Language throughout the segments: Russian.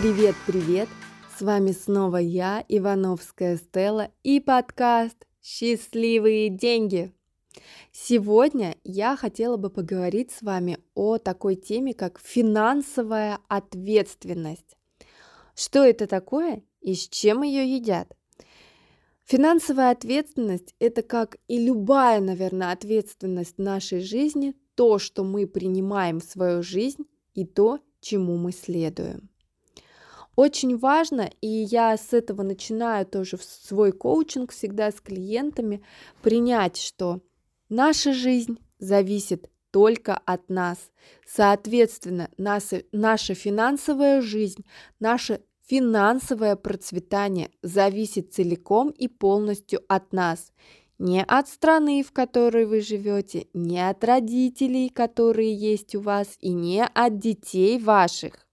Привет-привет! С вами снова я, Ивановская Стелла, и подкаст «Счастливые деньги». Сегодня я хотела бы поговорить с вами о такой теме, как финансовая ответственность. Что это такое и с чем ее едят? Финансовая ответственность – это как и любая, наверное, ответственность в нашей жизни, то, что мы принимаем в свою жизнь и то, чему мы следуем. Очень важно, и я с этого начинаю тоже в свой коучинг всегда с клиентами, принять, что наша жизнь зависит только от нас. Соответственно, наша, наша финансовая жизнь, наше Финансовое процветание зависит целиком и полностью от нас. Не от страны, в которой вы живете, не от родителей, которые есть у вас, и не от детей ваших.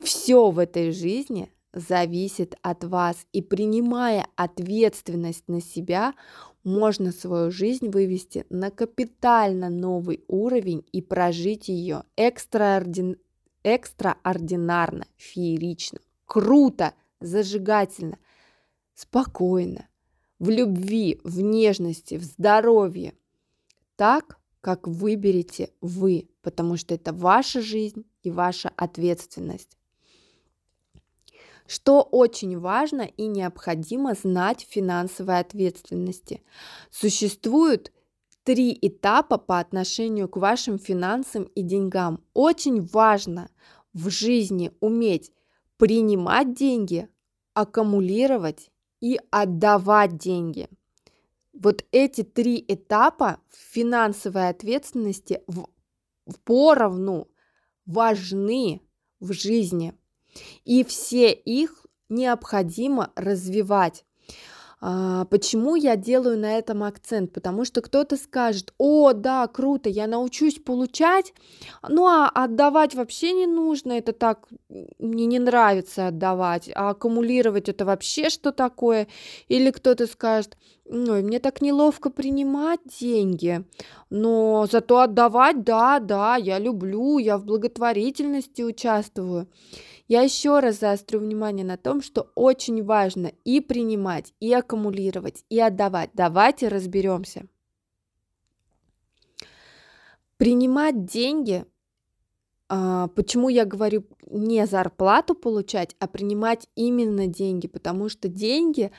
Все в этой жизни зависит от вас, и принимая ответственность на себя, можно свою жизнь вывести на капитально новый уровень и прожить ее экстраординарно экстраординарно, феерично, круто, зажигательно, спокойно, в любви, в нежности, в здоровье. Так, как выберете вы, потому что это ваша жизнь и ваша ответственность. Что очень важно и необходимо знать в финансовой ответственности. Существуют три этапа по отношению к вашим финансам и деньгам. Очень важно в жизни уметь принимать деньги, аккумулировать и отдавать деньги. Вот эти три этапа финансовой ответственности в, в поровну важны в жизни. И все их необходимо развивать. А, почему я делаю на этом акцент? Потому что кто-то скажет, о, да, круто, я научусь получать, ну а отдавать вообще не нужно, это так, мне не нравится отдавать, а аккумулировать это вообще что такое? Или кто-то скажет, Ой, мне так неловко принимать деньги, но зато отдавать, да, да, я люблю, я в благотворительности участвую. Я еще раз заострю внимание на том, что очень важно и принимать, и аккумулировать, и отдавать. Давайте разберемся. Принимать деньги, а, почему я говорю не зарплату получать, а принимать именно деньги, потому что деньги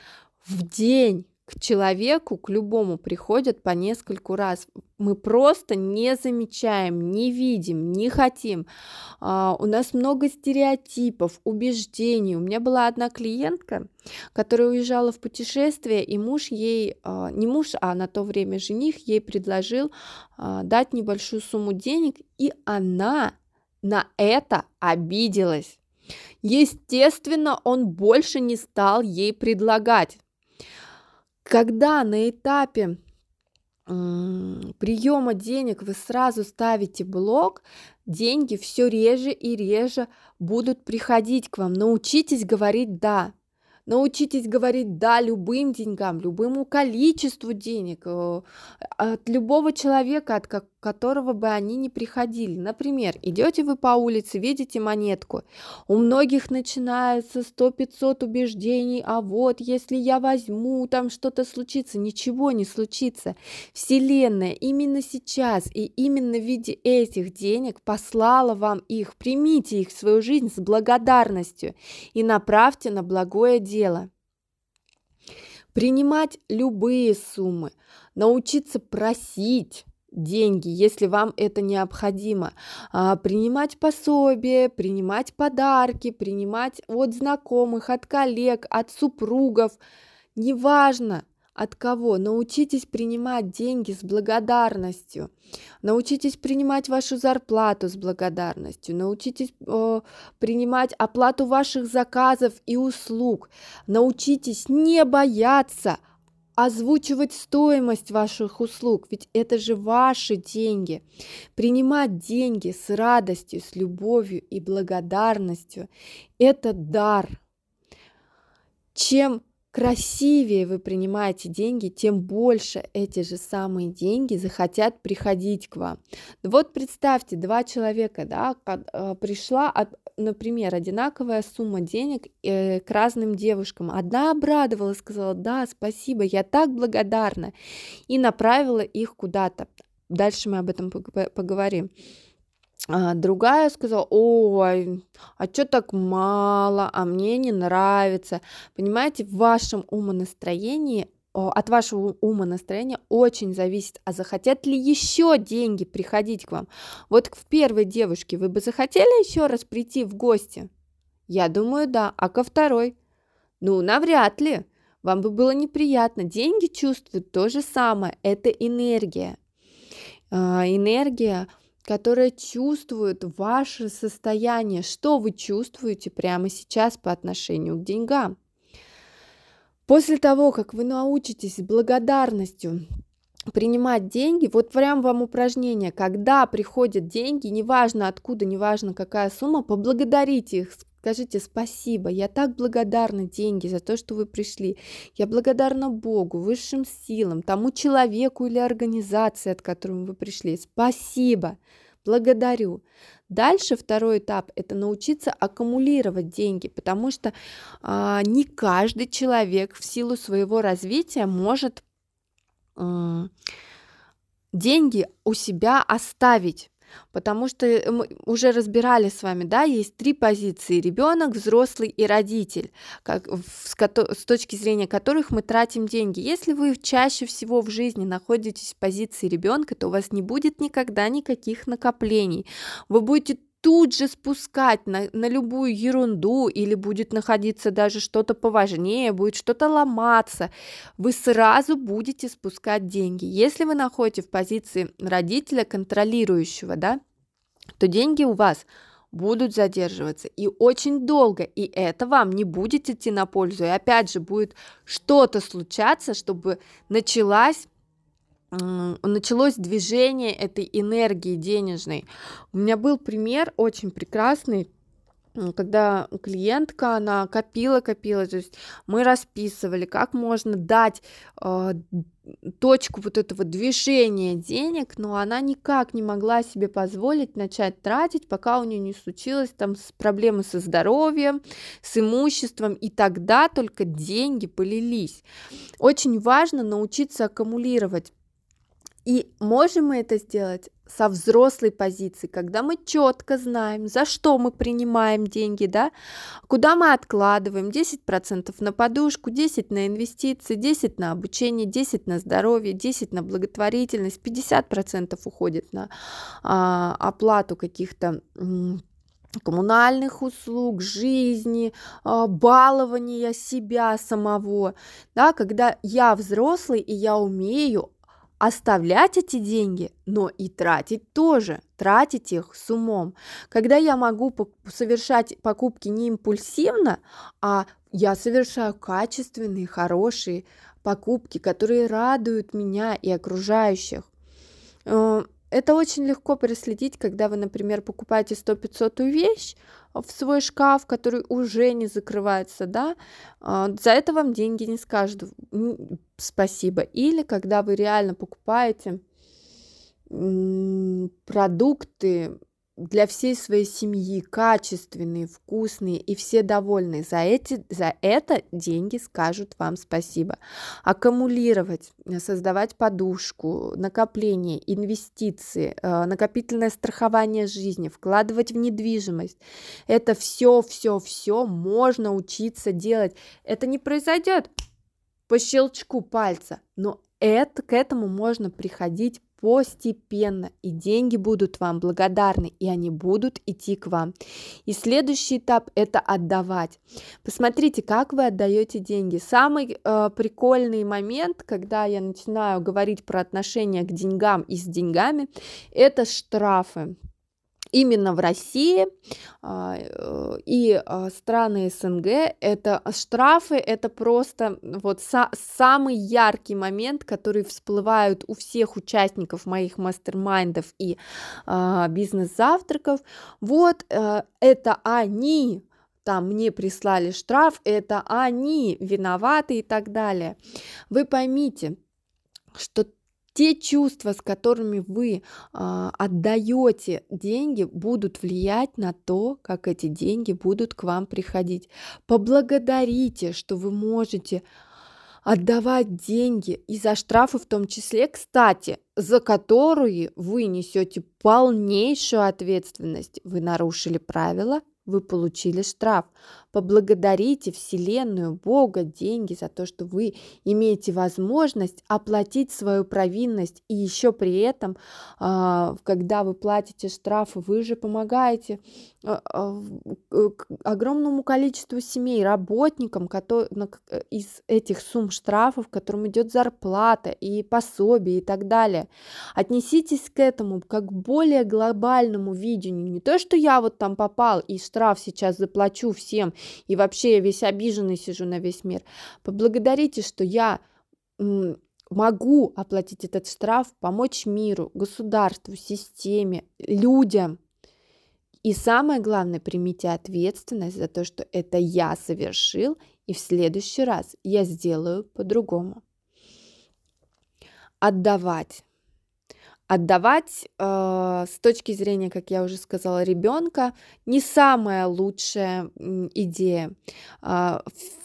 в день к человеку, к любому приходят по нескольку раз. Мы просто не замечаем, не видим, не хотим. А, у нас много стереотипов, убеждений. У меня была одна клиентка, которая уезжала в путешествие, и муж ей, а, не муж, а на то время жених ей предложил а, дать небольшую сумму денег, и она на это обиделась. Естественно, он больше не стал ей предлагать. Когда на этапе приема денег вы сразу ставите блок, деньги все реже и реже будут приходить к вам. Научитесь говорить «да». Научитесь говорить «да» любым деньгам, любому количеству денег, э, от любого человека, от которого бы они ни приходили. Например, идете вы по улице, видите монетку, у многих начинается 100-500 убеждений, а вот если я возьму, там что-то случится, ничего не случится. Вселенная именно сейчас и именно в виде этих денег послала вам их, примите их в свою жизнь с благодарностью и направьте на благое дело. Принимать любые суммы, научиться просить деньги, если вам это необходимо, а, принимать пособие, принимать подарки, принимать от знакомых, от коллег, от супругов, неважно, от кого? Научитесь принимать деньги с благодарностью. Научитесь принимать вашу зарплату с благодарностью. Научитесь э, принимать оплату ваших заказов и услуг. Научитесь не бояться озвучивать стоимость ваших услуг, ведь это же ваши деньги. Принимать деньги с радостью, с любовью и благодарностью – это дар. Чем красивее вы принимаете деньги, тем больше эти же самые деньги захотят приходить к вам. Вот представьте, два человека, да, э, пришла, например, одинаковая сумма денег э, к разным девушкам. Одна обрадовалась, сказала, да, спасибо, я так благодарна, и направила их куда-то. Дальше мы об этом поговорим. А другая сказала, ой, а что так мало, а мне не нравится. Понимаете, в вашем умонастроении от вашего ума настроения очень зависит, а захотят ли еще деньги приходить к вам. Вот в первой девушке вы бы захотели еще раз прийти в гости? Я думаю, да. А ко второй? Ну, навряд ли. Вам бы было неприятно. Деньги чувствуют то же самое. Это энергия. А, энергия которая чувствует ваше состояние, что вы чувствуете прямо сейчас по отношению к деньгам. После того, как вы научитесь благодарностью принимать деньги, вот прям вам упражнение, когда приходят деньги, неважно откуда, неважно какая сумма, поблагодарите их, Скажите спасибо, я так благодарна деньги за то, что вы пришли. Я благодарна Богу, высшим силам, тому человеку или организации, от которого вы пришли. Спасибо, благодарю. Дальше второй этап – это научиться аккумулировать деньги, потому что а, не каждый человек в силу своего развития может а, деньги у себя оставить. Потому что э, мы уже разбирали с вами, да, есть три позиции: ребенок, взрослый и родитель, как, с, с точки зрения которых мы тратим деньги. Если вы чаще всего в жизни находитесь в позиции ребенка, то у вас не будет никогда никаких накоплений. Вы будете тут же спускать на, на любую ерунду или будет находиться даже что-то поважнее, будет что-то ломаться, вы сразу будете спускать деньги. Если вы находитесь в позиции родителя контролирующего, да, то деньги у вас будут задерживаться и очень долго, и это вам не будет идти на пользу, и опять же будет что-то случаться, чтобы началась началось движение этой энергии денежной. У меня был пример очень прекрасный, когда клиентка, она копила, копила, то есть мы расписывали, как можно дать э, точку вот этого движения денег, но она никак не могла себе позволить начать тратить, пока у нее не случилось там проблемы со здоровьем, с имуществом, и тогда только деньги полились. Очень важно научиться аккумулировать и можем мы это сделать со взрослой позиции, когда мы четко знаем, за что мы принимаем деньги, да, куда мы откладываем 10% на подушку, 10% на инвестиции, 10% на обучение, 10% на здоровье, 10% на благотворительность, 50% уходит на а, оплату каких-то коммунальных услуг, жизни, а, балования себя самого, да, когда я взрослый и я умею оставлять эти деньги, но и тратить тоже, тратить их с умом. Когда я могу совершать покупки не импульсивно, а я совершаю качественные, хорошие покупки, которые радуют меня и окружающих. Э, это очень легко проследить, когда вы, например, покупаете 100-500 вещь в свой шкаф, который уже не закрывается, да, а, за это вам деньги не скажут спасибо. Или когда вы реально покупаете продукты для всей своей семьи качественные, вкусные и все довольны. За, эти, за это деньги скажут вам спасибо. Аккумулировать, э, создавать подушку, накопление, инвестиции, э, накопительное страхование жизни, вкладывать в недвижимость. Это все, все, все можно учиться делать. Это не произойдет по щелчку пальца, но это, к этому можно приходить постепенно, и деньги будут вам благодарны, и они будут идти к вам. И следующий этап – это отдавать. Посмотрите, как вы отдаете деньги. Самый э, прикольный момент, когда я начинаю говорить про отношения к деньгам и с деньгами, это штрафы именно в России а, и а, страны СНГ это штрафы, это просто вот самый яркий момент, который всплывают у всех участников моих мастер-майндов и а, бизнес-завтраков. Вот это они там мне прислали штраф, это они виноваты и так далее. Вы поймите, что те чувства, с которыми вы э, отдаете деньги, будут влиять на то, как эти деньги будут к вам приходить. Поблагодарите, что вы можете отдавать деньги и за штрафы в том числе, кстати, за которые вы несете полнейшую ответственность. Вы нарушили правила, вы получили штраф. Поблагодарите Вселенную, Бога, деньги за то, что вы имеете возможность оплатить свою провинность. И еще при этом, а, когда вы платите штрафы, вы же помогаете а, а, огромному количеству семей, работникам из этих сумм штрафов, которым идет зарплата и пособие и так далее. Отнеситесь к этому как к более глобальному видению. Не то, что я вот там попал и штраф сейчас заплачу всем, и вообще я весь обиженный сижу на весь мир. Поблагодарите, что я могу оплатить этот штраф, помочь миру, государству, системе, людям. И самое главное, примите ответственность за то, что это я совершил, и в следующий раз я сделаю по-другому. Отдавать. Отдавать э, с точки зрения, как я уже сказала, ребенка не самая лучшая идея. Э,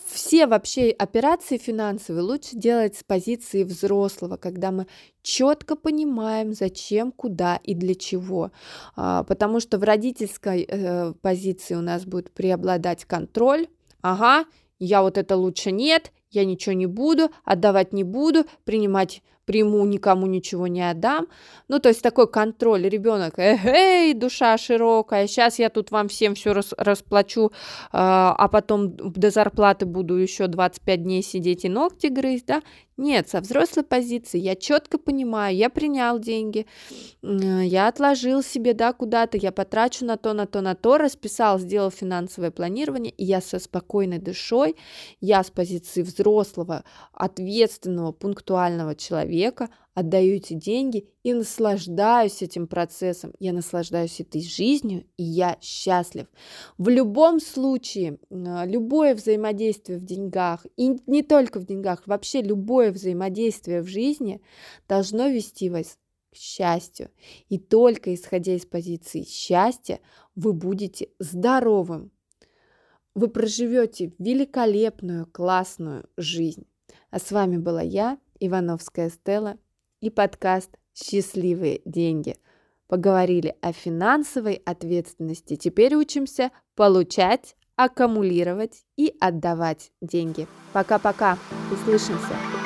все вообще операции финансовые лучше делать с позиции взрослого, когда мы четко понимаем, зачем, куда и для чего. А, потому что в родительской э, позиции у нас будет преобладать контроль. Ага, я вот это лучше нет, я ничего не буду, отдавать не буду, принимать приму, никому ничего не отдам. Ну, то есть такой контроль. Ребенок, эй, душа широкая, сейчас я тут вам всем все рас, расплачу, а, а потом до зарплаты буду еще 25 дней сидеть и ногти грызть, да? Нет, со взрослой позиции я четко понимаю, я принял деньги, я отложил себе, да, куда-то, я потрачу на то, на то, на то, расписал, сделал финансовое планирование, и я со спокойной душой, я с позиции взрослого, ответственного, пунктуального человека отдаю эти деньги и наслаждаюсь этим процессом, я наслаждаюсь этой жизнью, и я счастлив. В любом случае, а, любое взаимодействие в деньгах, и не только в деньгах, вообще любое взаимодействие в жизни должно вести вас к счастью. И только исходя из позиции счастья, вы будете здоровым. Вы проживете великолепную, классную жизнь. А с вами была я, Ивановская Стелла и подкаст «Счастливые деньги». Поговорили о финансовой ответственности. Теперь учимся получать, аккумулировать и отдавать деньги. Пока-пока. Услышимся.